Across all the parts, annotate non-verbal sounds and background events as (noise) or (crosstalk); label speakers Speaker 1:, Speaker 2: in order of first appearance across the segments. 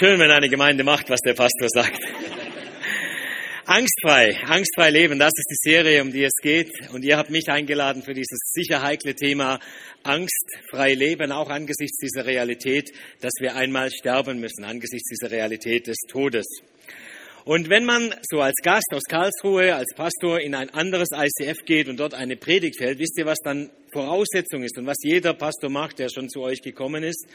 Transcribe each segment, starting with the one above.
Speaker 1: Schön, wenn eine Gemeinde macht, was der Pastor sagt. Angstfrei, angstfrei leben, das ist die Serie, um die es geht. Und ihr habt mich eingeladen für dieses sicher heikle Thema Angstfrei leben, auch angesichts dieser Realität, dass wir einmal sterben müssen, angesichts dieser Realität des Todes. Und wenn man so als Gast aus Karlsruhe, als Pastor in ein anderes ICF geht und dort eine Predigt hält, wisst ihr, was dann Voraussetzung ist und was jeder Pastor macht, der schon zu euch gekommen ist?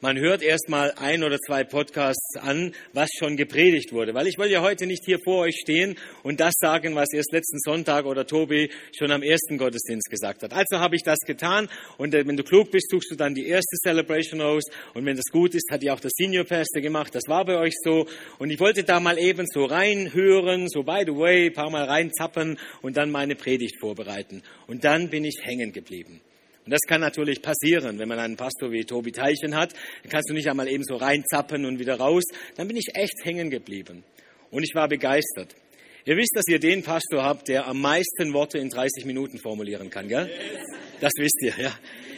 Speaker 1: Man hört erstmal ein oder zwei Podcasts an, was schon gepredigt wurde. Weil ich will ja heute nicht hier vor euch stehen und das sagen, was erst letzten Sonntag oder Tobi schon am ersten Gottesdienst gesagt hat. Also habe ich das getan und äh, wenn du klug bist, suchst du dann die erste Celebration aus und wenn das gut ist, hat ja auch der Senior Pastor gemacht. Das war bei euch so und ich wollte da mal eben so reinhören, so by the way, paar Mal reinzappen und dann meine Predigt vorbereiten. Und dann bin ich hängen geblieben. Und das kann natürlich passieren, wenn man einen Pastor wie Tobi Teichen hat. Dann kannst du nicht einmal eben so reinzappen und wieder raus. Dann bin ich echt hängen geblieben. Und ich war begeistert. Ihr wisst, dass ihr den Pastor habt, der am meisten Worte in 30 Minuten formulieren kann, gell? Das wisst ihr, ja.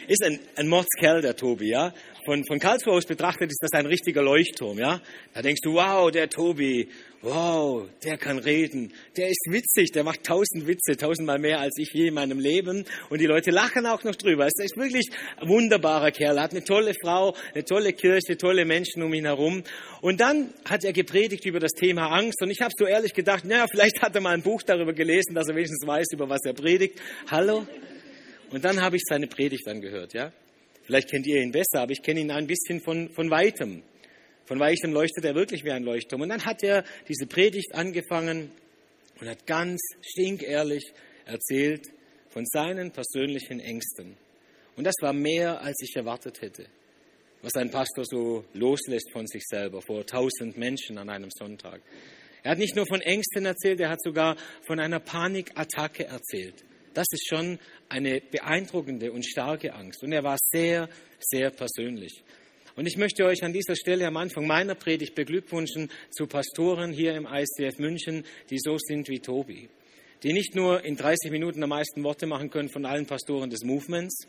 Speaker 1: Ist ein, ein Mordskerl, der Tobi, ja. Von, von Karlsruhe aus betrachtet ist das ein richtiger Leuchtturm, ja. Da denkst du, wow, der Tobi, wow, der kann reden, der ist witzig, der macht tausend Witze, tausendmal mehr als ich je in meinem Leben. Und die Leute lachen auch noch drüber. Es ist wirklich ein wunderbarer Kerl, er hat eine tolle Frau, eine tolle Kirche, tolle Menschen um ihn herum. Und dann hat er gepredigt über das Thema Angst. Und ich habe so ehrlich gedacht, naja, vielleicht hat er mal ein Buch darüber gelesen, dass er wenigstens weiß, über was er predigt. Hallo? Und dann habe ich seine Predigt angehört, ja. Vielleicht kennt ihr ihn besser, aber ich kenne ihn ein bisschen von, von weitem. Von weitem leuchtet er wirklich wie ein Leuchtturm. Und dann hat er diese Predigt angefangen und hat ganz stinkehrlich erzählt von seinen persönlichen Ängsten. Und das war mehr, als ich erwartet hätte, was ein Pastor so loslässt von sich selber vor tausend Menschen an einem Sonntag. Er hat nicht nur von Ängsten erzählt, er hat sogar von einer Panikattacke erzählt. Das ist schon eine beeindruckende und starke Angst. Und er war sehr, sehr persönlich. Und ich möchte euch an dieser Stelle am Anfang meiner Predigt beglückwünschen zu Pastoren hier im ICF München, die so sind wie Tobi. Die nicht nur in 30 Minuten am meisten Worte machen können von allen Pastoren des Movements,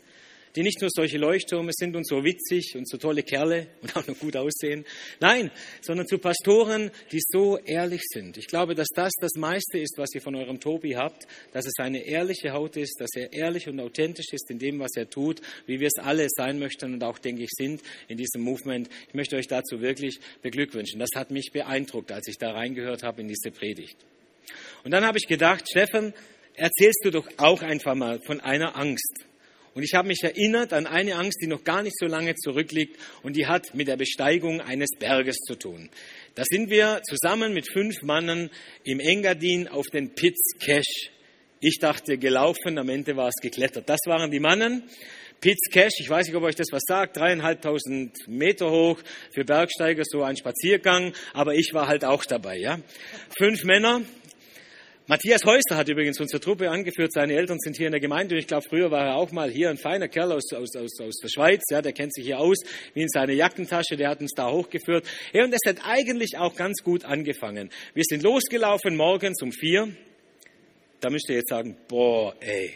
Speaker 1: die nicht nur solche Leuchttürme sind und so witzig und so tolle Kerle und auch noch gut aussehen. Nein, sondern zu Pastoren, die so ehrlich sind. Ich glaube, dass das das meiste ist, was ihr von eurem Tobi habt, dass es eine ehrliche Haut ist, dass er ehrlich und authentisch ist in dem, was er tut, wie wir es alle sein möchten und auch, denke ich, sind in diesem Movement. Ich möchte euch dazu wirklich beglückwünschen. Das hat mich beeindruckt, als ich da reingehört habe in diese Predigt. Und dann habe ich gedacht, Steffen, erzählst du doch auch einfach mal von einer Angst. Und ich habe mich erinnert an eine Angst, die noch gar nicht so lange zurückliegt und die hat mit der Besteigung eines Berges zu tun. Da sind wir zusammen mit fünf Mannen im Engadin auf den Piz Cash. Ich dachte gelaufen, am Ende war es geklettert. Das waren die Mannen. Piz Cash, ich weiß nicht, ob euch das was sagt, dreieinhalbtausend Meter hoch, für Bergsteiger so ein Spaziergang, aber ich war halt auch dabei. Ja? Fünf Männer, Matthias Häuser hat übrigens unsere Truppe angeführt. Seine Eltern sind hier in der Gemeinde und ich glaube, früher war er auch mal hier ein feiner Kerl aus, aus, aus, aus der Schweiz. Ja, der kennt sich hier aus, wie in seiner Jackentasche. Der hat uns da hochgeführt. Ja, und es hat eigentlich auch ganz gut angefangen. Wir sind losgelaufen morgens um vier. Da müsst ihr jetzt sagen, boah, ey.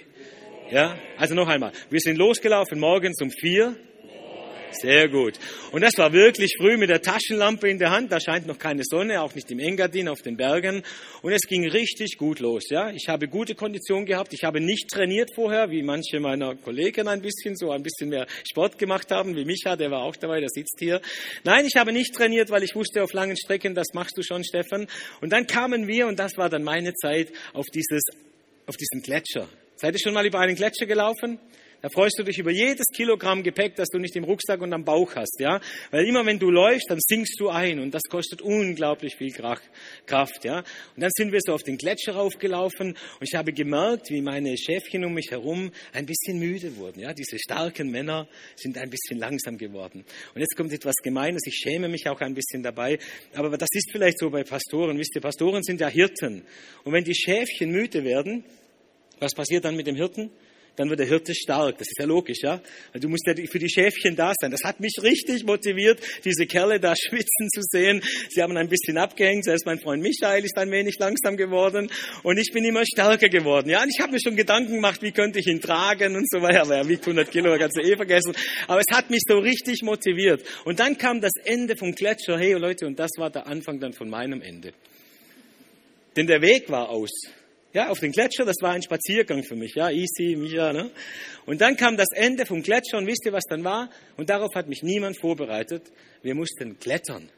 Speaker 1: Ja, also noch einmal. Wir sind losgelaufen morgens um vier. Sehr gut. Und das war wirklich früh mit der Taschenlampe in der Hand. Da scheint noch keine Sonne, auch nicht im Engadin auf den Bergen. Und es ging richtig gut los. Ja, ich habe gute Kondition gehabt. Ich habe nicht trainiert vorher, wie manche meiner Kollegen ein bisschen so ein bisschen mehr Sport gemacht haben, wie Micha, der war auch dabei, der sitzt hier. Nein, ich habe nicht trainiert, weil ich wusste auf langen Strecken, das machst du schon, Steffen. Und dann kamen wir und das war dann meine Zeit auf dieses, auf diesen Gletscher. Seid ihr schon mal über einen Gletscher gelaufen? Da freust du dich über jedes Kilogramm Gepäck, das du nicht im Rucksack und am Bauch hast, ja? Weil immer wenn du läufst, dann sinkst du ein und das kostet unglaublich viel Kraft, ja? Und dann sind wir so auf den Gletscher raufgelaufen und ich habe gemerkt, wie meine Schäfchen um mich herum ein bisschen müde wurden, ja? Diese starken Männer sind ein bisschen langsam geworden. Und jetzt kommt etwas Gemeines, ich schäme mich auch ein bisschen dabei, aber das ist vielleicht so bei Pastoren. Wisst ihr, Pastoren sind ja Hirten. Und wenn die Schäfchen müde werden, was passiert dann mit dem Hirten? Dann wird der Hirte stark. Das ist ja logisch, ja? Du musst ja für die Schäfchen da sein. Das hat mich richtig motiviert, diese Kerle da (laughs) schwitzen zu sehen. Sie haben ein bisschen abgehängt. Selbst mein Freund Michael ist ein wenig langsam geworden. Und ich bin immer stärker geworden. Ja, und ich habe mir schon Gedanken gemacht, wie könnte ich ihn tragen und so weiter. Aber er wiegt 100 Kilo, kannst du eh vergessen. Aber es hat mich so richtig motiviert. Und dann kam das Ende vom Gletscher. Hey Leute, und das war der Anfang dann von meinem Ende. Denn der Weg war aus. Ja, auf den Gletscher, das war ein Spaziergang für mich, ja, easy, Micha, ne? Und dann kam das Ende vom Gletscher und wisst ihr, was dann war? Und darauf hat mich niemand vorbereitet. Wir mussten klettern.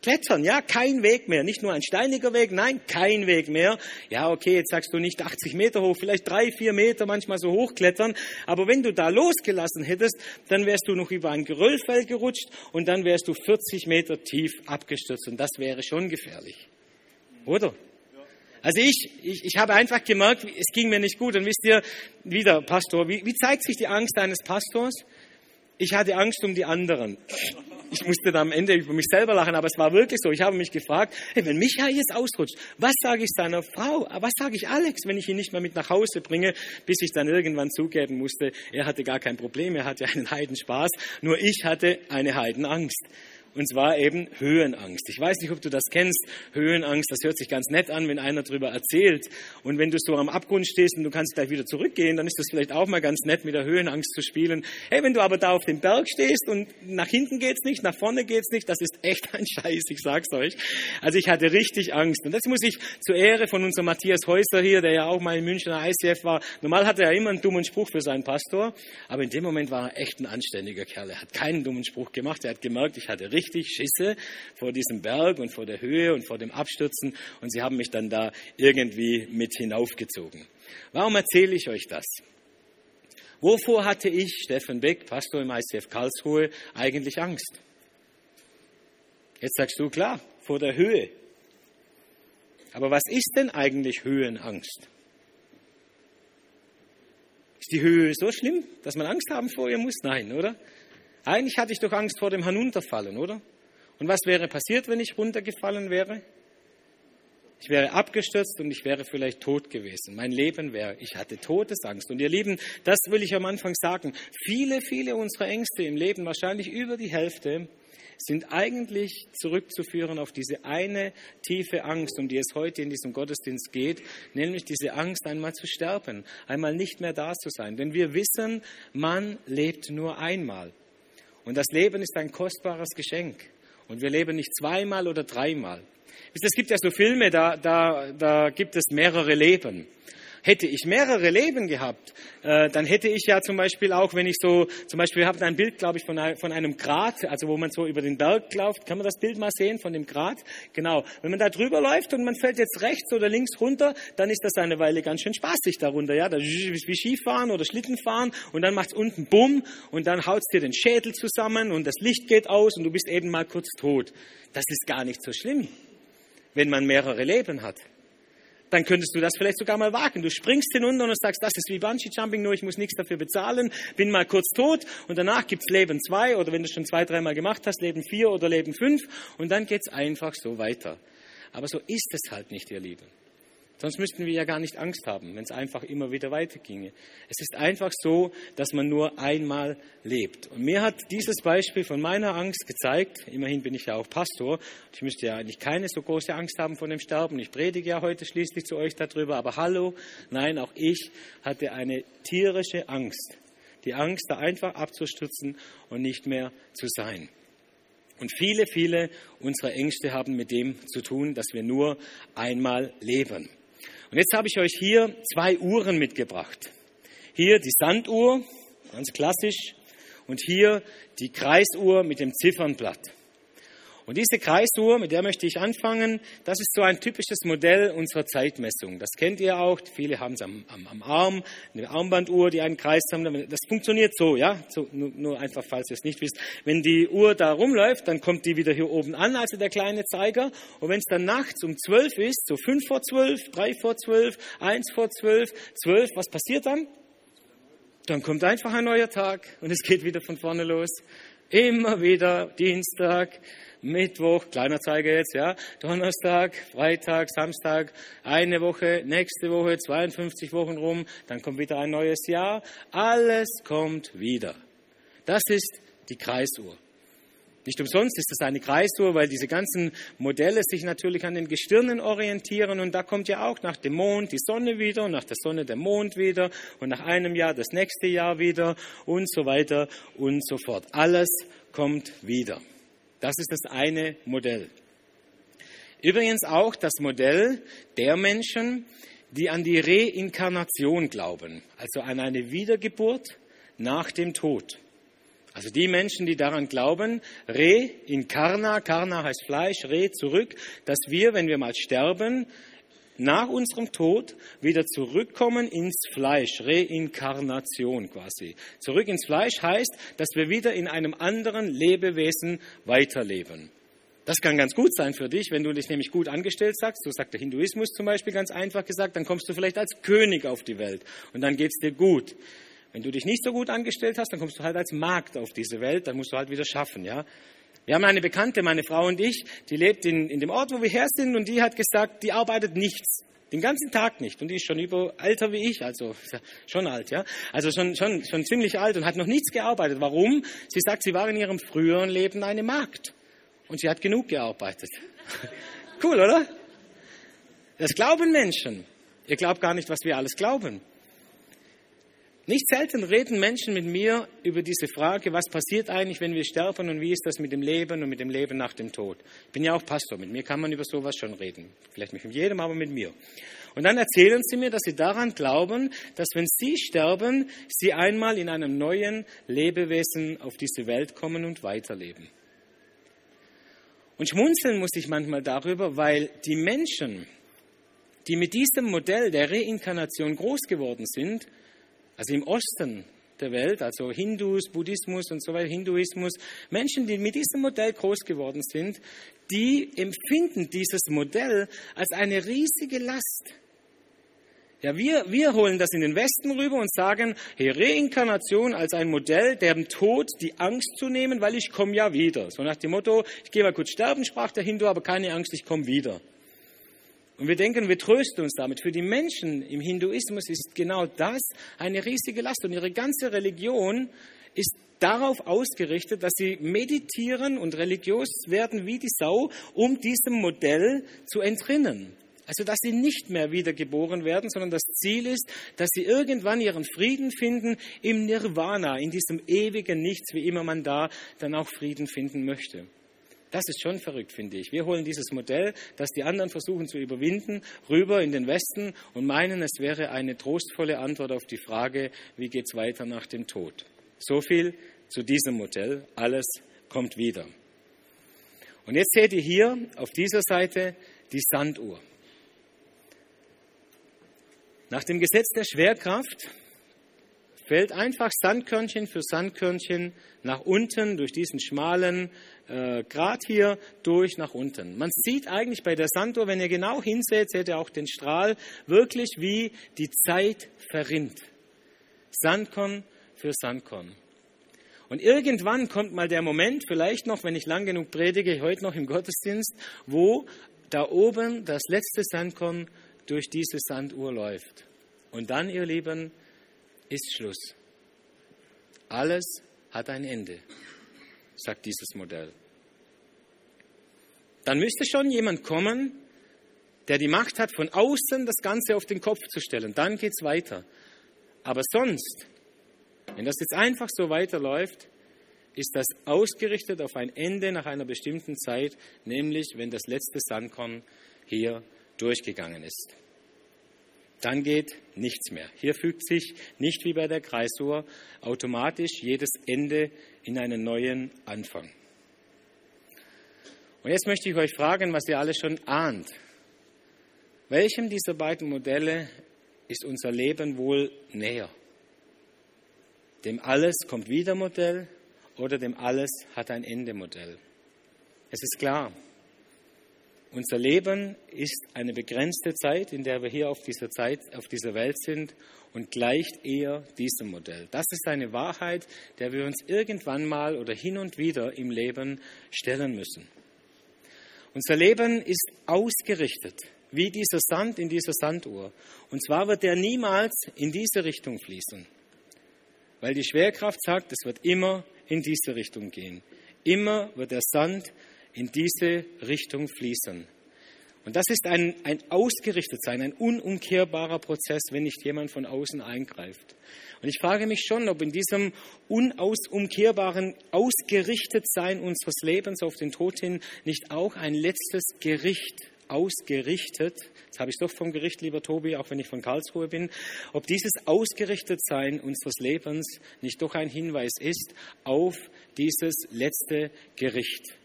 Speaker 1: Klettern, ja, kein Weg mehr. Nicht nur ein steiniger Weg, nein, kein Weg mehr. Ja, okay, jetzt sagst du nicht 80 Meter hoch, vielleicht drei, vier Meter manchmal so hoch klettern. Aber wenn du da losgelassen hättest, dann wärst du noch über ein Geröllfeld gerutscht und dann wärst du 40 Meter tief abgestürzt. Und das wäre schon gefährlich. Oder? Also ich, ich, ich habe einfach gemerkt, es ging mir nicht gut. Und wisst ihr, wieder, Pastor, wie, wie zeigt sich die Angst eines Pastors? Ich hatte Angst um die anderen. Ich musste da am Ende über mich selber lachen, aber es war wirklich so. Ich habe mich gefragt, hey, wenn Michael jetzt ausrutscht, was sage ich seiner Frau? Was sage ich Alex, wenn ich ihn nicht mehr mit nach Hause bringe, bis ich dann irgendwann zugeben musste, er hatte gar kein Problem, er hatte einen (laughs) Heidenspaß, nur ich hatte eine Heidenangst. Und zwar eben Höhenangst. Ich weiß nicht, ob du das kennst. Höhenangst, das hört sich ganz nett an, wenn einer darüber erzählt. Und wenn du so am Abgrund stehst und du kannst gleich wieder zurückgehen, dann ist das vielleicht auch mal ganz nett, mit der Höhenangst zu spielen. Hey, wenn du aber da auf dem Berg stehst und nach hinten geht's nicht, nach vorne geht's nicht, das ist echt ein (laughs) Scheiß, ich sag's euch. Also ich hatte richtig Angst. Und das muss ich zur Ehre von unserem Matthias Häuser hier, der ja auch mal in Münchner ICF war. Normal hatte er immer einen dummen Spruch für seinen Pastor, aber in dem Moment war er echt ein anständiger Kerl. Er hat keinen dummen Spruch gemacht. Er hat gemerkt, ich hatte richtig richtig Schisse vor diesem Berg und vor der Höhe und vor dem Abstürzen und sie haben mich dann da irgendwie mit hinaufgezogen. Warum erzähle ich euch das? Wovor hatte ich, Steffen Beck, Pastor im ICF Karlsruhe, eigentlich Angst? Jetzt sagst du, klar, vor der Höhe. Aber was ist denn eigentlich Höhenangst? Ist die Höhe so schlimm, dass man Angst haben vor ihr muss? Nein, oder? Eigentlich hatte ich doch Angst vor dem Herunterfallen, oder? Und was wäre passiert, wenn ich runtergefallen wäre? Ich wäre abgestürzt und ich wäre vielleicht tot gewesen. Mein Leben wäre, ich hatte Todesangst. Und ihr Lieben, das will ich am Anfang sagen. Viele, viele unserer Ängste im Leben, wahrscheinlich über die Hälfte, sind eigentlich zurückzuführen auf diese eine tiefe Angst, um die es heute in diesem Gottesdienst geht, nämlich diese Angst, einmal zu sterben, einmal nicht mehr da zu sein. Denn wir wissen, man lebt nur einmal. Und das Leben ist ein kostbares Geschenk. Und wir leben nicht zweimal oder dreimal. Es gibt ja so Filme, da, da, da gibt es mehrere Leben. Hätte ich mehrere Leben gehabt, äh, dann hätte ich ja zum Beispiel auch, wenn ich so, zum Beispiel, wir haben ein Bild, glaube ich, von, von einem Grat, also wo man so über den Berg läuft. Kann man das Bild mal sehen von dem Grat? Genau. Wenn man da drüber läuft und man fällt jetzt rechts oder links runter, dann ist das eine Weile ganz schön spaßig darunter. Ja, das ist wie Skifahren oder Schlittenfahren und dann macht es unten Bumm und dann haut es dir den Schädel zusammen und das Licht geht aus und du bist eben mal kurz tot. Das ist gar nicht so schlimm, wenn man mehrere Leben hat dann könntest du das vielleicht sogar mal wagen. Du springst hinunter und sagst, das ist wie Bungee-Jumping, nur ich muss nichts dafür bezahlen, bin mal kurz tot und danach gibt's Leben zwei oder wenn du schon zwei, dreimal gemacht hast, Leben vier oder Leben fünf und dann geht's einfach so weiter. Aber so ist es halt nicht, ihr Lieben. Sonst müssten wir ja gar nicht Angst haben, wenn es einfach immer wieder weiterginge. Es ist einfach so, dass man nur einmal lebt. Und mir hat dieses Beispiel von meiner Angst gezeigt, immerhin bin ich ja auch Pastor, ich müsste ja eigentlich keine so große Angst haben vor dem Sterben. Ich predige ja heute schließlich zu euch darüber, aber hallo, nein, auch ich hatte eine tierische Angst. Die Angst, da einfach abzustürzen und nicht mehr zu sein. Und viele, viele unserer Ängste haben mit dem zu tun, dass wir nur einmal leben. Und jetzt habe ich euch hier zwei Uhren mitgebracht. Hier die Sanduhr, ganz klassisch, und hier die Kreisuhr mit dem Ziffernblatt. Und diese Kreisuhr, mit der möchte ich anfangen, das ist so ein typisches Modell unserer Zeitmessung. Das kennt ihr auch. Viele haben es am, am, am Arm, eine Armbanduhr, die einen Kreis haben. Das funktioniert so, ja. So, nur, nur, einfach, falls ihr es nicht wisst. Wenn die Uhr da rumläuft, dann kommt die wieder hier oben an, also der kleine Zeiger. Und wenn es dann nachts um zwölf ist, so fünf vor zwölf, drei vor zwölf, eins vor zwölf, zwölf, was passiert dann? Dann kommt einfach ein neuer Tag und es geht wieder von vorne los. Immer wieder Dienstag, Mittwoch, kleiner Zeiger jetzt, ja, Donnerstag, Freitag, Samstag, eine Woche, nächste Woche, 52 Wochen rum, dann kommt wieder ein neues Jahr. Alles kommt wieder. Das ist die Kreisuhr. Nicht umsonst ist es eine Kreisuhr, weil diese ganzen Modelle sich natürlich an den Gestirnen orientieren und da kommt ja auch nach dem Mond die Sonne wieder und nach der Sonne der Mond wieder und nach einem Jahr das nächste Jahr wieder und so weiter und so fort. Alles kommt wieder. Das ist das eine Modell. Übrigens auch das Modell der Menschen, die an die Reinkarnation glauben, also an eine Wiedergeburt nach dem Tod. Also die Menschen, die daran glauben, re incarna, karna heißt Fleisch, re zurück, dass wir, wenn wir mal sterben, nach unserem Tod wieder zurückkommen ins Fleisch, Reinkarnation quasi. Zurück ins Fleisch heißt, dass wir wieder in einem anderen Lebewesen weiterleben. Das kann ganz gut sein für dich, wenn du dich nämlich gut angestellt sagst. So sagt der Hinduismus zum Beispiel ganz einfach gesagt, dann kommst du vielleicht als König auf die Welt und dann geht es dir gut. Wenn du dich nicht so gut angestellt hast, dann kommst du halt als Magd auf diese Welt, dann musst du halt wieder schaffen, ja. Wir haben eine Bekannte, meine Frau und ich, die lebt in, in dem Ort, wo wir her sind, und die hat gesagt, die arbeitet nichts. Den ganzen Tag nicht. Und die ist schon über älter wie ich, also schon alt, ja. Also schon, schon, schon ziemlich alt und hat noch nichts gearbeitet. Warum? Sie sagt, sie war in ihrem früheren Leben eine Magd. Und sie hat genug gearbeitet. (laughs) cool, oder? Das glauben Menschen. Ihr glaubt gar nicht, was wir alles glauben. Nicht selten reden Menschen mit mir über diese Frage, was passiert eigentlich, wenn wir sterben und wie ist das mit dem Leben und mit dem Leben nach dem Tod. Ich bin ja auch Pastor, mit mir kann man über sowas schon reden. Vielleicht nicht mit jedem, aber mit mir. Und dann erzählen sie mir, dass sie daran glauben, dass wenn sie sterben, sie einmal in einem neuen Lebewesen auf diese Welt kommen und weiterleben. Und schmunzeln muss ich manchmal darüber, weil die Menschen, die mit diesem Modell der Reinkarnation groß geworden sind, also im Osten der Welt, also Hindus, Buddhismus und so weiter, Hinduismus, Menschen, die mit diesem Modell groß geworden sind, die empfinden dieses Modell als eine riesige Last. Ja, wir, wir holen das in den Westen rüber und sagen, hey, Reinkarnation als ein Modell, dem Tod die Angst zu nehmen, weil ich komme ja wieder. So nach dem Motto, ich gehe mal kurz sterben, sprach der Hindu, aber keine Angst, ich komme wieder. Und wir denken, wir trösten uns damit. Für die Menschen im Hinduismus ist genau das eine riesige Last. Und ihre ganze Religion ist darauf ausgerichtet, dass sie meditieren und religiös werden wie die Sau, um diesem Modell zu entrinnen. Also, dass sie nicht mehr wiedergeboren werden, sondern das Ziel ist, dass sie irgendwann ihren Frieden finden im Nirvana, in diesem ewigen Nichts, wie immer man da dann auch Frieden finden möchte. Das ist schon verrückt, finde ich. Wir holen dieses Modell, das die anderen versuchen zu überwinden, rüber in den Westen und meinen, es wäre eine trostvolle Antwort auf die Frage, wie geht es weiter nach dem Tod. So viel zu diesem Modell. Alles kommt wieder. Und jetzt seht ihr hier auf dieser Seite die Sanduhr. Nach dem Gesetz der Schwerkraft fällt einfach Sandkörnchen für Sandkörnchen nach unten durch diesen schmalen äh, Grat hier durch nach unten. Man sieht eigentlich bei der Sanduhr, wenn ihr genau hinseht, seht ihr auch den Strahl, wirklich wie die Zeit verrinnt. Sandkorn für Sandkorn. Und irgendwann kommt mal der Moment, vielleicht noch, wenn ich lang genug predige, heute noch im Gottesdienst, wo da oben das letzte Sandkorn durch diese Sanduhr läuft. Und dann, ihr Lieben, ist Schluss. Alles hat ein Ende sagt dieses Modell. Dann müsste schon jemand kommen, der die Macht hat, von außen das Ganze auf den Kopf zu stellen. Dann geht es weiter. Aber sonst, wenn das jetzt einfach so weiterläuft, ist das ausgerichtet auf ein Ende nach einer bestimmten Zeit, nämlich wenn das letzte Sandkorn hier durchgegangen ist. Dann geht nichts mehr. Hier fügt sich nicht wie bei der Kreisuhr automatisch jedes Ende in einen neuen Anfang. Und jetzt möchte ich euch fragen, was ihr alle schon ahnt. Welchem dieser beiden Modelle ist unser Leben wohl näher? Dem Alles kommt wieder Modell oder dem Alles hat ein Ende Modell? Es ist klar, unser Leben ist eine begrenzte Zeit, in der wir hier auf dieser, Zeit, auf dieser Welt sind und gleicht eher diesem Modell. Das ist eine Wahrheit, der wir uns irgendwann mal oder hin und wieder im Leben stellen müssen. Unser Leben ist ausgerichtet wie dieser Sand in dieser Sanduhr. Und zwar wird der niemals in diese Richtung fließen, weil die Schwerkraft sagt, es wird immer in diese Richtung gehen. Immer wird der Sand in diese Richtung fließen. Und das ist ein, ein Ausgerichtetsein, ein unumkehrbarer Prozess, wenn nicht jemand von außen eingreift. Und ich frage mich schon, ob in diesem unausumkehrbaren Ausgerichtetsein unseres Lebens auf den Tod hin nicht auch ein letztes Gericht ausgerichtet, jetzt habe ich doch vom Gericht, lieber Tobi, auch wenn ich von Karlsruhe bin, ob dieses Ausgerichtetsein unseres Lebens nicht doch ein Hinweis ist auf dieses letzte Gericht.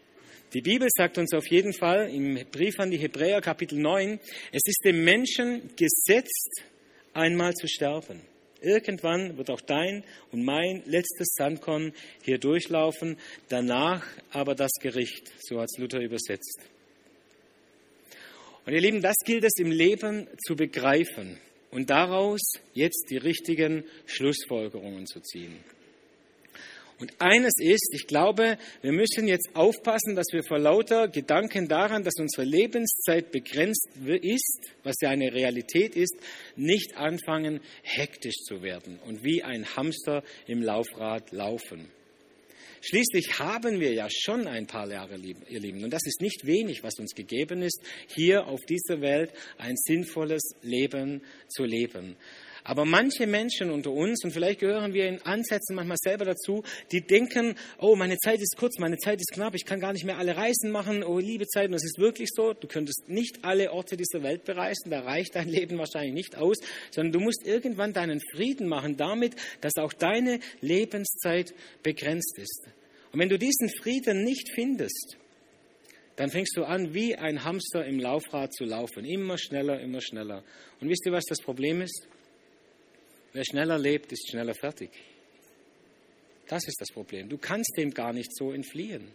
Speaker 1: Die Bibel sagt uns auf jeden Fall im Brief an die Hebräer Kapitel 9, es ist dem Menschen gesetzt, einmal zu sterben. Irgendwann wird auch dein und mein letztes Sandkorn hier durchlaufen, danach aber das Gericht, so hat es Luther übersetzt. Und ihr Lieben, das gilt es im Leben zu begreifen und daraus jetzt die richtigen Schlussfolgerungen zu ziehen. Und eines ist, ich glaube, wir müssen jetzt aufpassen, dass wir vor lauter Gedanken daran, dass unsere Lebenszeit begrenzt ist, was ja eine Realität ist, nicht anfangen, hektisch zu werden und wie ein Hamster im Laufrad laufen. Schließlich haben wir ja schon ein paar Jahre, ihr Lieben. Und das ist nicht wenig, was uns gegeben ist, hier auf dieser Welt ein sinnvolles Leben zu leben. Aber manche Menschen unter uns, und vielleicht gehören wir in Ansätzen manchmal selber dazu, die denken, oh, meine Zeit ist kurz, meine Zeit ist knapp, ich kann gar nicht mehr alle Reisen machen, oh, liebe Zeit, und das ist wirklich so, du könntest nicht alle Orte dieser Welt bereisen, da reicht dein (laughs) Leben wahrscheinlich nicht aus, sondern du musst irgendwann deinen Frieden machen damit, dass auch deine Lebenszeit begrenzt ist. Und wenn du diesen Frieden nicht findest, dann fängst du an, wie ein Hamster im Laufrad zu laufen. Immer schneller, immer schneller. Und wisst ihr, was das Problem ist? Wer schneller lebt, ist schneller fertig. Das ist das Problem. Du kannst dem gar nicht so entfliehen.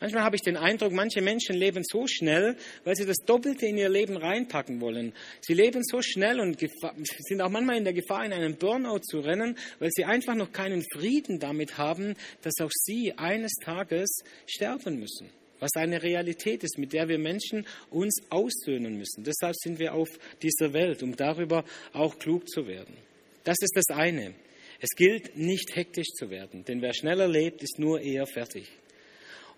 Speaker 1: Manchmal habe ich den Eindruck, manche Menschen leben so schnell, weil sie das Doppelte in ihr Leben reinpacken wollen. Sie leben so schnell und sind auch manchmal in der Gefahr, in einen Burnout zu rennen, weil sie einfach noch keinen Frieden damit haben, dass auch sie eines Tages sterben müssen. Was eine Realität ist, mit der wir Menschen uns aussöhnen müssen. Deshalb sind wir auf dieser Welt, um darüber auch klug zu werden. Das ist das eine. Es gilt nicht hektisch zu werden, denn wer schneller lebt, ist nur eher fertig.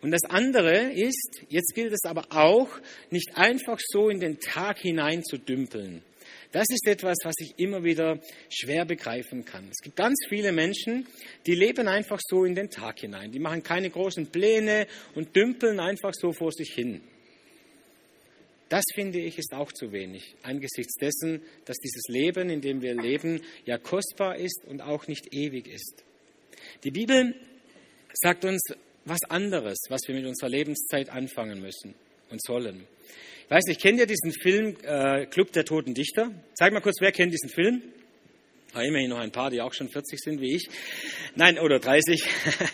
Speaker 1: Und das andere ist, jetzt gilt es aber auch, nicht einfach so in den Tag hinein zu dümpeln. Das ist etwas, was ich immer wieder schwer begreifen kann. Es gibt ganz viele Menschen, die leben einfach so in den Tag hinein. Die machen keine großen Pläne und dümpeln einfach so vor sich hin. Das finde ich ist auch zu wenig, angesichts dessen, dass dieses Leben, in dem wir leben, ja kostbar ist und auch nicht ewig ist. Die Bibel sagt uns was anderes, was wir mit unserer Lebenszeit anfangen müssen und sollen. Ich weiß nicht, kennt ihr diesen Film äh, Club der Toten Dichter? Zeig mal kurz, wer kennt diesen Film? Ah, immerhin noch ein paar, die auch schon 40 sind wie ich. Nein, oder 30.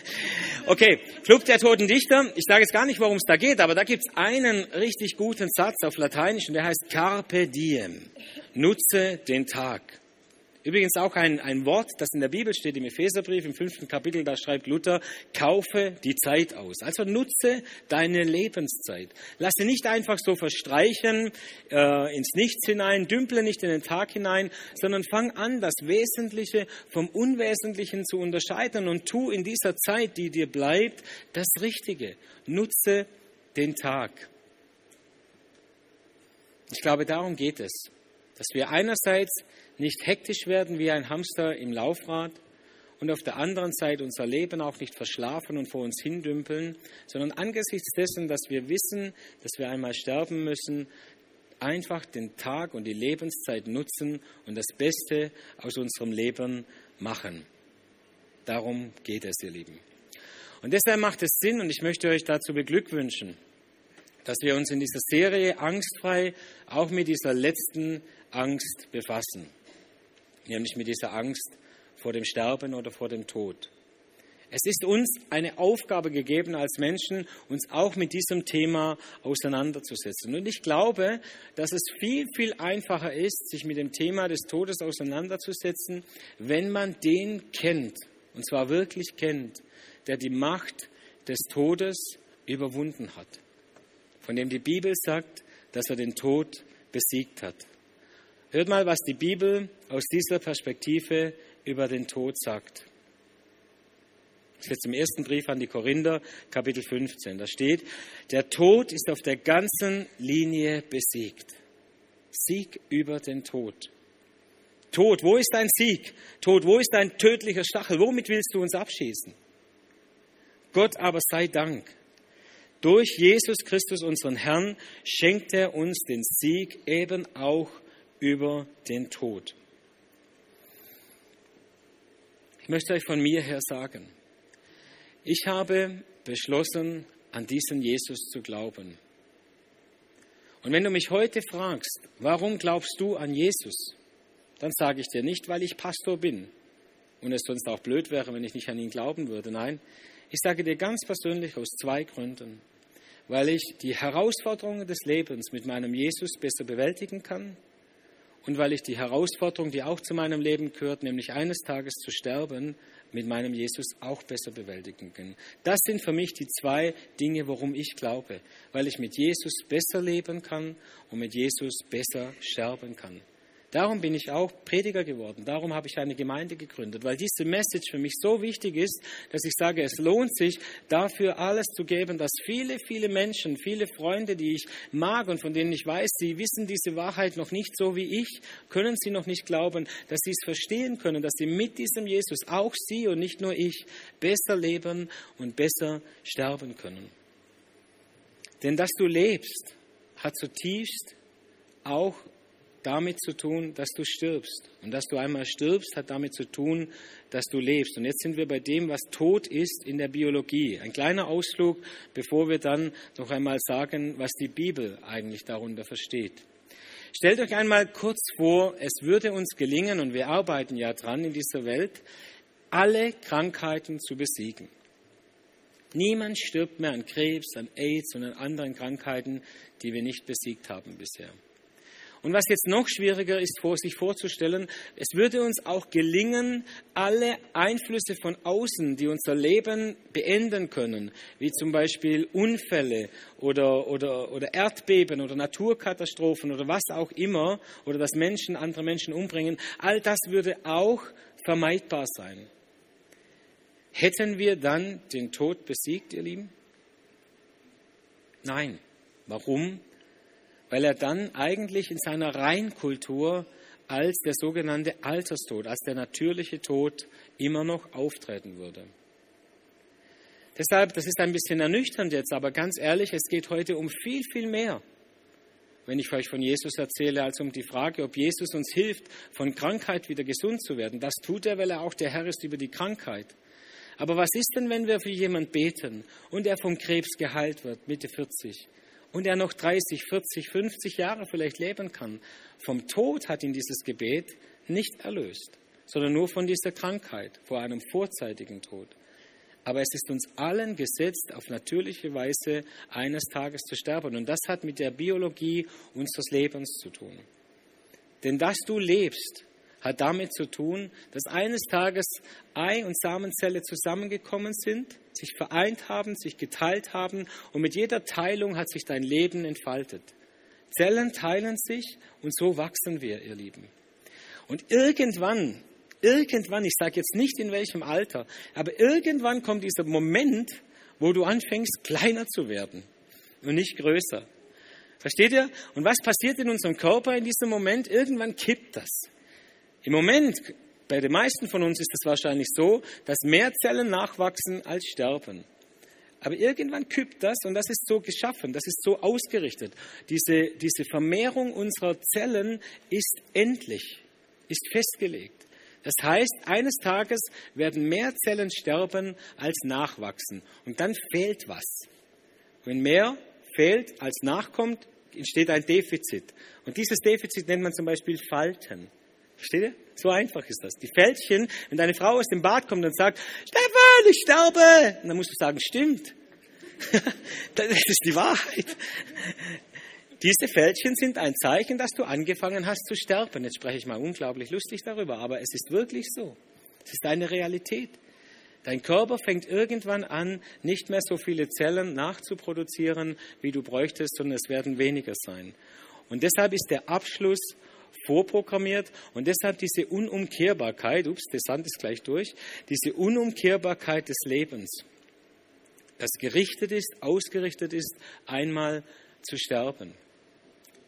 Speaker 1: (laughs) okay, Club der Toten Dichter. Ich sage jetzt gar nicht, worum es da geht, aber da gibt es einen richtig guten Satz auf Lateinisch und der heißt Carpe diem. Nutze den Tag. Übrigens auch ein, ein Wort, das in der Bibel steht, im Epheserbrief, im fünften Kapitel, da schreibt Luther, kaufe die Zeit aus. Also nutze deine Lebenszeit. Lasse nicht einfach so verstreichen, äh, ins Nichts hinein, dümple nicht in den Tag hinein, sondern fang an, das Wesentliche vom Unwesentlichen zu unterscheiden und tu in dieser Zeit, die dir bleibt, das Richtige. Nutze den Tag. Ich glaube, darum geht es, dass wir einerseits nicht hektisch werden wie ein Hamster im Laufrad und auf der anderen Seite unser Leben auch nicht verschlafen und vor uns hindümpeln, sondern angesichts dessen, dass wir wissen, dass wir einmal sterben müssen, einfach den Tag und die Lebenszeit nutzen und das Beste aus unserem Leben machen. Darum geht es, ihr Lieben. Und deshalb macht es Sinn, und ich möchte euch dazu beglückwünschen, dass wir uns in dieser Serie angstfrei auch mit dieser letzten Angst befassen, nämlich mit dieser Angst vor dem Sterben oder vor dem Tod. Es ist uns eine Aufgabe gegeben als Menschen, uns auch mit diesem Thema auseinanderzusetzen. Und ich glaube, dass es viel, viel einfacher ist, sich mit dem Thema des Todes auseinanderzusetzen, wenn man den kennt, und zwar wirklich kennt, der die Macht des Todes überwunden hat, von dem die Bibel sagt, dass er den Tod besiegt hat. Hört mal, was die Bibel aus dieser Perspektive über den Tod sagt. Das ist jetzt im ersten Brief an die Korinther, Kapitel 15. Da steht, der Tod ist auf der ganzen Linie besiegt. Sieg über den Tod. Tod, wo ist dein Sieg? Tod, wo ist dein tödlicher Stachel? Womit willst du uns abschießen? Gott aber sei Dank. Durch Jesus Christus, unseren Herrn, schenkt er uns den Sieg eben auch über den Tod. Ich möchte euch von mir her sagen, ich habe beschlossen, an diesen Jesus zu glauben. Und wenn du mich heute fragst, warum glaubst du an Jesus, dann sage ich dir nicht, weil ich Pastor bin und es sonst auch blöd wäre, wenn ich nicht an ihn glauben würde. Nein, ich sage dir ganz persönlich aus zwei Gründen. Weil ich die Herausforderungen des Lebens mit meinem Jesus besser bewältigen kann und weil ich die Herausforderung, die auch zu meinem Leben gehört, nämlich eines Tages zu sterben, mit meinem Jesus auch besser bewältigen kann. Das sind für mich die zwei Dinge, warum ich glaube, weil ich mit Jesus besser leben kann und mit Jesus besser sterben kann. Darum bin ich auch Prediger geworden. Darum habe ich eine Gemeinde gegründet, weil diese Message für mich so wichtig ist, dass ich sage, es lohnt sich, dafür alles zu geben, dass viele, viele Menschen, viele Freunde, die ich mag und von denen ich weiß, sie wissen diese Wahrheit noch nicht so wie ich, können sie noch nicht glauben, dass sie es verstehen können, dass sie mit diesem Jesus, auch sie und nicht nur ich, besser leben und besser sterben können. Denn dass du lebst, hat zutiefst auch damit zu tun, dass du stirbst. Und dass du einmal stirbst, hat damit zu tun, dass du lebst. Und jetzt sind wir bei dem, was Tod ist in der Biologie. Ein kleiner Ausflug, bevor wir dann noch einmal sagen, was die Bibel eigentlich darunter versteht. Stellt euch einmal kurz vor, es würde uns gelingen, und wir arbeiten ja dran in dieser Welt, alle Krankheiten zu besiegen. Niemand stirbt mehr an Krebs, an AIDS und an anderen Krankheiten, die wir nicht besiegt haben bisher. Und was jetzt noch schwieriger ist, sich vorzustellen, es würde uns auch gelingen, alle Einflüsse von außen, die unser Leben beenden können, wie zum Beispiel Unfälle oder, oder, oder Erdbeben oder Naturkatastrophen oder was auch immer, oder dass Menschen andere Menschen umbringen, all das würde auch vermeidbar sein. Hätten wir dann den Tod besiegt, ihr Lieben? Nein. Warum? Weil er dann eigentlich in seiner Reinkultur als der sogenannte Alterstod, als der natürliche Tod immer noch auftreten würde. Deshalb, das ist ein bisschen ernüchternd jetzt, aber ganz ehrlich, es geht heute um viel, viel mehr, wenn ich euch von Jesus erzähle, als um die Frage, ob Jesus uns hilft, von Krankheit wieder gesund zu werden. Das tut er, weil er auch der Herr ist über die Krankheit. Aber was ist denn, wenn wir für jemanden beten und er vom Krebs geheilt wird, Mitte 40? Und er noch 30, 40, 50 Jahre vielleicht leben kann. Vom Tod hat ihn dieses Gebet nicht erlöst, sondern nur von dieser Krankheit, vor einem vorzeitigen Tod. Aber es ist uns allen gesetzt, auf natürliche Weise eines Tages zu sterben. Und das hat mit der Biologie unseres Lebens zu tun. Denn dass du lebst, hat damit zu tun, dass eines Tages Ei und Samenzelle zusammengekommen sind, sich vereint haben, sich geteilt haben und mit jeder Teilung hat sich dein Leben entfaltet. Zellen teilen sich und so wachsen wir, ihr Lieben. Und irgendwann, irgendwann, ich sage jetzt nicht in welchem Alter, aber irgendwann kommt dieser Moment, wo du anfängst, kleiner zu werden und nicht größer. Versteht ihr? Und was passiert in unserem Körper in diesem Moment? Irgendwann kippt das. Im Moment, bei den meisten von uns ist es wahrscheinlich so, dass mehr Zellen nachwachsen als sterben. Aber irgendwann kippt das und das ist so geschaffen, das ist so ausgerichtet. Diese, diese Vermehrung unserer Zellen ist endlich, ist festgelegt. Das heißt, eines Tages werden mehr Zellen sterben als nachwachsen und dann fehlt was. Wenn mehr fehlt, als nachkommt, entsteht ein Defizit. Und dieses Defizit nennt man zum Beispiel Falten. Versteht ihr? So einfach ist das. Die Fältchen, wenn deine Frau aus dem Bad kommt und sagt, Stefan, ich sterbe, und dann musst du sagen, stimmt. (laughs) das ist die Wahrheit. Diese Fältchen sind ein Zeichen, dass du angefangen hast zu sterben. Jetzt spreche ich mal unglaublich lustig darüber, aber es ist wirklich so. Es ist eine Realität. Dein Körper fängt irgendwann an, nicht mehr so viele Zellen nachzuproduzieren, wie du bräuchtest, sondern es werden weniger sein. Und deshalb ist der Abschluss vorprogrammiert und deshalb diese Unumkehrbarkeit, ups, der Sand ist gleich durch, diese Unumkehrbarkeit des Lebens, das gerichtet ist, ausgerichtet ist, einmal zu sterben.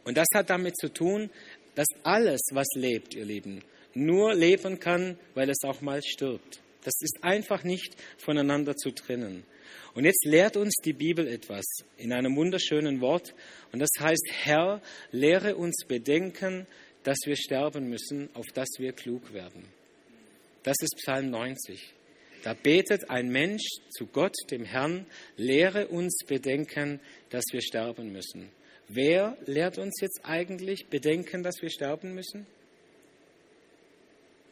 Speaker 1: Und das hat damit zu tun, dass alles, was lebt, ihr Lieben, nur leben kann, weil es auch mal stirbt. Das ist einfach nicht voneinander zu trennen. Und jetzt lehrt uns die Bibel etwas in einem wunderschönen Wort. Und das heißt, Herr, lehre uns bedenken, dass wir sterben müssen, auf dass wir klug werden. Das ist Psalm 90. Da betet ein Mensch zu Gott, dem Herrn, lehre uns bedenken, dass wir sterben müssen. Wer lehrt uns jetzt eigentlich bedenken, dass wir sterben müssen?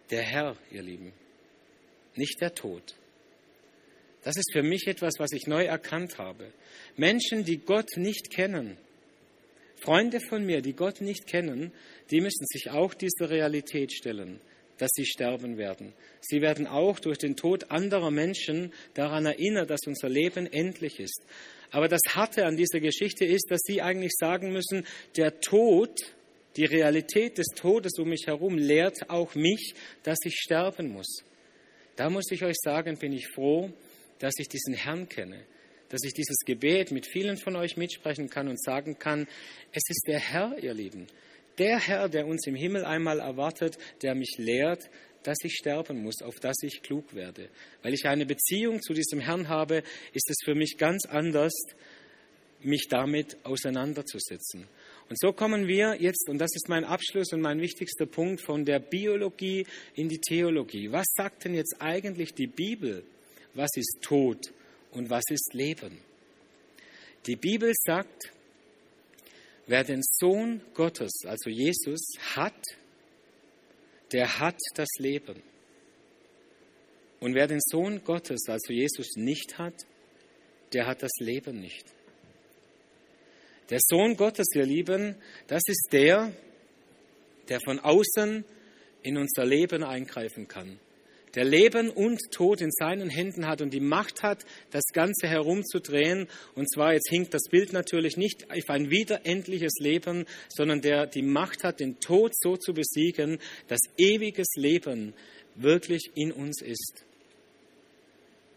Speaker 1: Der Herr, ihr Lieben nicht der Tod. Das ist für mich etwas, was ich neu erkannt habe. Menschen, die Gott nicht kennen, Freunde von mir, die Gott nicht kennen, die müssen sich auch dieser Realität stellen, dass sie sterben werden. Sie werden auch durch den Tod anderer Menschen daran erinnert, dass unser Leben endlich ist. Aber das Harte an dieser Geschichte ist, dass sie eigentlich sagen müssen, der Tod, die Realität des Todes um mich herum lehrt auch mich, dass ich sterben muss. Da muss ich euch sagen, bin ich froh, dass ich diesen Herrn kenne, dass ich dieses Gebet mit vielen von euch mitsprechen kann und sagen kann, es ist der Herr, ihr Lieben, der Herr, der uns im Himmel einmal erwartet, der mich lehrt, dass ich sterben muss, auf dass ich klug werde. Weil ich eine Beziehung zu diesem Herrn habe, ist es für mich ganz anders, mich damit auseinanderzusetzen. Und so kommen wir jetzt, und das ist mein Abschluss und mein wichtigster Punkt, von der Biologie in die Theologie. Was sagt denn jetzt eigentlich die Bibel? Was ist Tod und was ist Leben? Die Bibel sagt, wer den Sohn Gottes, also Jesus, hat, der hat das Leben. Und wer den Sohn Gottes, also Jesus, nicht hat, der hat das Leben nicht. Der Sohn Gottes, ihr Lieben, das ist der, der von außen in unser Leben eingreifen kann. Der Leben und Tod in seinen Händen hat und die Macht hat, das Ganze herumzudrehen. Und zwar, jetzt hinkt das Bild natürlich nicht auf ein wiederendliches Leben, sondern der die Macht hat, den Tod so zu besiegen, dass ewiges Leben wirklich in uns ist.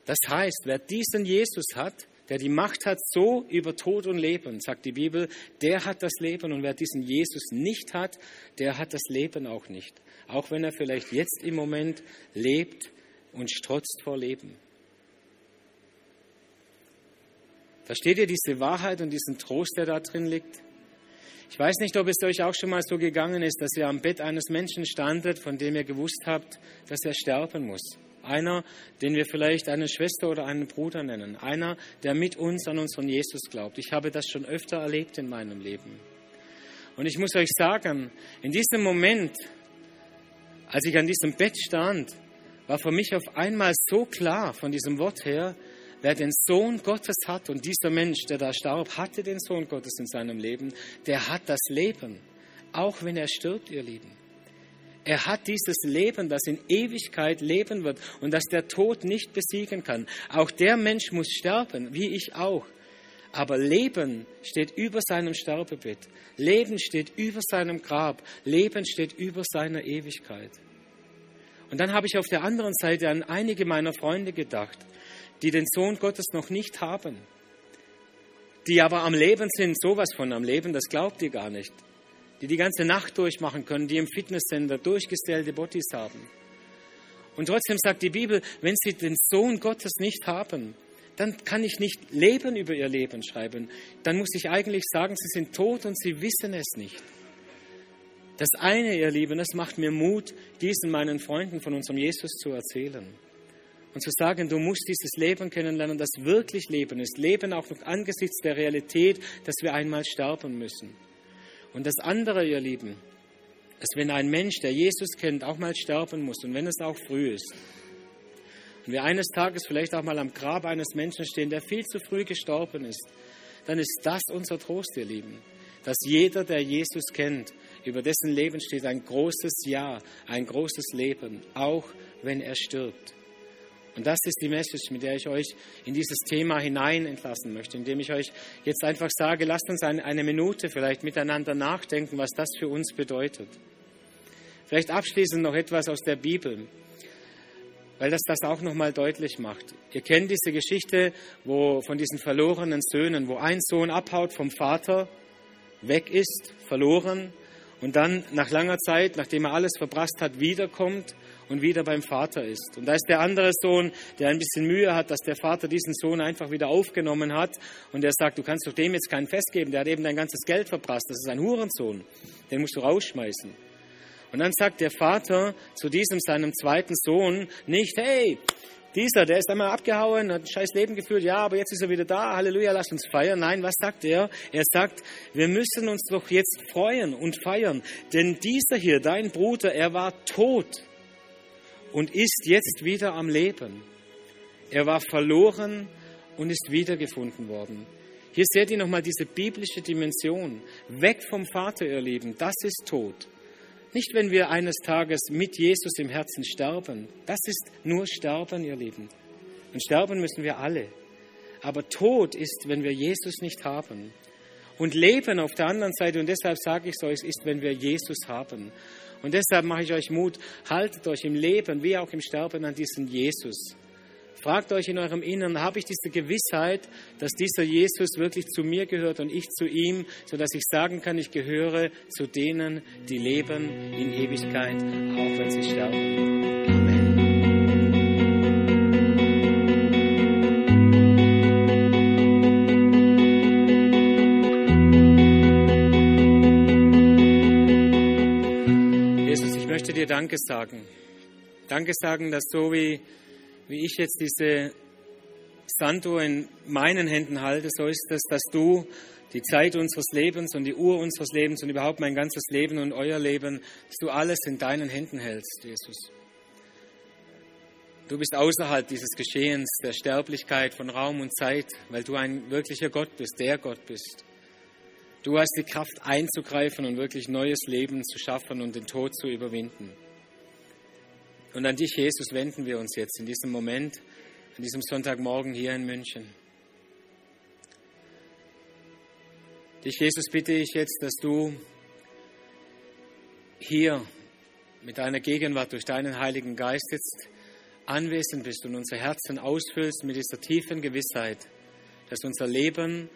Speaker 1: Das heißt, wer diesen Jesus hat, der die Macht hat, so über Tod und Leben, sagt die Bibel, der hat das Leben. Und wer diesen Jesus nicht hat, der hat das Leben auch nicht. Auch wenn er vielleicht jetzt im Moment lebt und strotzt vor Leben. Versteht ihr diese Wahrheit und diesen Trost, der da drin liegt? Ich weiß nicht, ob es euch auch schon mal so gegangen ist, dass ihr am Bett eines Menschen standet, von dem ihr gewusst habt, dass er sterben muss. Einer, den wir vielleicht eine Schwester oder einen Bruder nennen. Einer, der mit uns an unseren Jesus glaubt. Ich habe das schon öfter erlebt in meinem Leben. Und ich muss euch sagen, in diesem Moment, als ich an diesem Bett stand, war für mich auf einmal so klar von diesem Wort her, wer den Sohn Gottes hat, und dieser Mensch, der da starb, hatte den Sohn Gottes in seinem Leben, der hat das Leben, auch wenn er stirbt, ihr Lieben. Er hat dieses Leben, das in Ewigkeit leben wird und das der Tod nicht besiegen kann. Auch der Mensch muss sterben, wie ich auch. Aber Leben steht über seinem Sterbebett. Leben steht über seinem Grab. Leben steht über seiner Ewigkeit. Und dann habe ich auf der anderen Seite an einige meiner Freunde gedacht, die den Sohn Gottes noch nicht haben, die aber am Leben sind, sowas von am Leben, das glaubt ihr gar nicht die die ganze Nacht durchmachen können, die im Fitnesscenter durchgestellte Bodies haben. Und trotzdem sagt die Bibel, wenn sie den Sohn Gottes nicht haben, dann kann ich nicht Leben über ihr Leben schreiben. Dann muss ich eigentlich sagen, sie sind tot und sie wissen es nicht. Das eine, ihr Lieben, das macht mir Mut, diesen meinen Freunden von unserem Jesus zu erzählen. und zu sagen, du musst dieses Leben kennenlernen, das wirklich Leben ist. Leben auch noch angesichts der Realität, dass wir einmal sterben müssen. Und das andere, ihr Lieben, ist, wenn ein Mensch, der Jesus kennt, auch mal sterben muss und wenn es auch früh ist. Und wir eines Tages vielleicht auch mal am Grab eines Menschen stehen, der viel zu früh gestorben ist, dann ist das unser Trost, ihr Lieben. Dass jeder, der Jesus kennt, über dessen Leben steht ein großes Ja, ein großes Leben, auch wenn er stirbt. Und das ist die Message, mit der ich euch in dieses Thema hinein entlassen möchte, indem ich euch jetzt einfach sage, lasst uns eine Minute vielleicht miteinander nachdenken, was das für uns bedeutet. Vielleicht abschließend noch etwas aus der Bibel, weil das das auch nochmal deutlich macht. Ihr kennt diese Geschichte wo, von diesen verlorenen Söhnen, wo ein Sohn abhaut vom Vater, weg ist, verloren, und dann nach langer Zeit, nachdem er alles verprasst hat, wiederkommt und wieder beim Vater ist. Und da ist der andere Sohn, der ein bisschen Mühe hat, dass der Vater diesen Sohn einfach wieder aufgenommen hat und er sagt, du kannst doch dem jetzt kein Fest geben, der hat eben dein ganzes Geld verprasst, das ist ein Hurensohn, den musst du rausschmeißen. Und dann sagt der Vater zu diesem seinem zweiten Sohn nicht, hey, dieser, der ist einmal abgehauen, hat ein scheiß Leben geführt, ja, aber jetzt ist er wieder da, Halleluja, lasst uns feiern. Nein, was sagt er? Er sagt, wir müssen uns doch jetzt freuen und feiern, denn dieser hier, dein Bruder, er war tot und ist jetzt wieder am Leben. Er war verloren und ist wiedergefunden worden. Hier seht ihr nochmal diese biblische Dimension. Weg vom Vater, ihr Lieben, das ist Tod. Nicht, wenn wir eines Tages mit Jesus im Herzen sterben. Das ist nur Sterben, ihr Lieben. Und sterben müssen wir alle. Aber Tod ist, wenn wir Jesus nicht haben. Und Leben auf der anderen Seite, und deshalb sage ich es euch, ist, wenn wir Jesus haben. Und deshalb mache ich euch Mut, haltet euch im Leben wie auch im Sterben an diesen Jesus. Fragt euch in eurem Inneren, habe ich diese Gewissheit, dass dieser Jesus wirklich zu mir gehört und ich zu ihm, sodass ich sagen kann, ich gehöre zu denen, die leben in Ewigkeit, auch wenn sie sterben. dir Danke sagen. Danke sagen, dass so wie, wie ich jetzt diese Sanduhr in meinen Händen halte, so ist es, dass du die Zeit unseres Lebens und die Uhr unseres Lebens und überhaupt mein ganzes Leben und euer Leben, dass du alles in deinen Händen hältst, Jesus. Du bist außerhalb dieses Geschehens der Sterblichkeit von Raum und Zeit, weil du ein wirklicher Gott bist, der Gott bist. Du hast die Kraft einzugreifen und wirklich neues Leben zu schaffen und den Tod zu überwinden. Und an dich, Jesus, wenden wir uns jetzt in diesem Moment, an diesem Sonntagmorgen hier in München. Dich, Jesus, bitte ich jetzt, dass du hier mit deiner Gegenwart durch deinen Heiligen Geist jetzt anwesend bist und unser Herzen ausfüllst mit dieser tiefen Gewissheit, dass unser Leben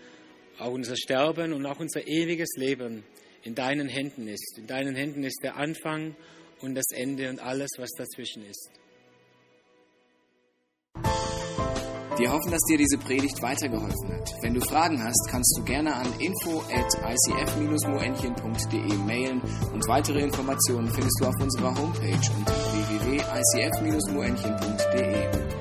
Speaker 1: auch unser Sterben und auch unser ewiges Leben in deinen Händen ist. In deinen Händen ist der Anfang und das Ende und alles, was dazwischen ist.
Speaker 2: Wir hoffen, dass dir diese Predigt weitergeholfen hat. Wenn du Fragen hast, kannst du gerne an info at icf-moenchen.de mailen und weitere Informationen findest du auf unserer Homepage unter www.icf-moenchen.de.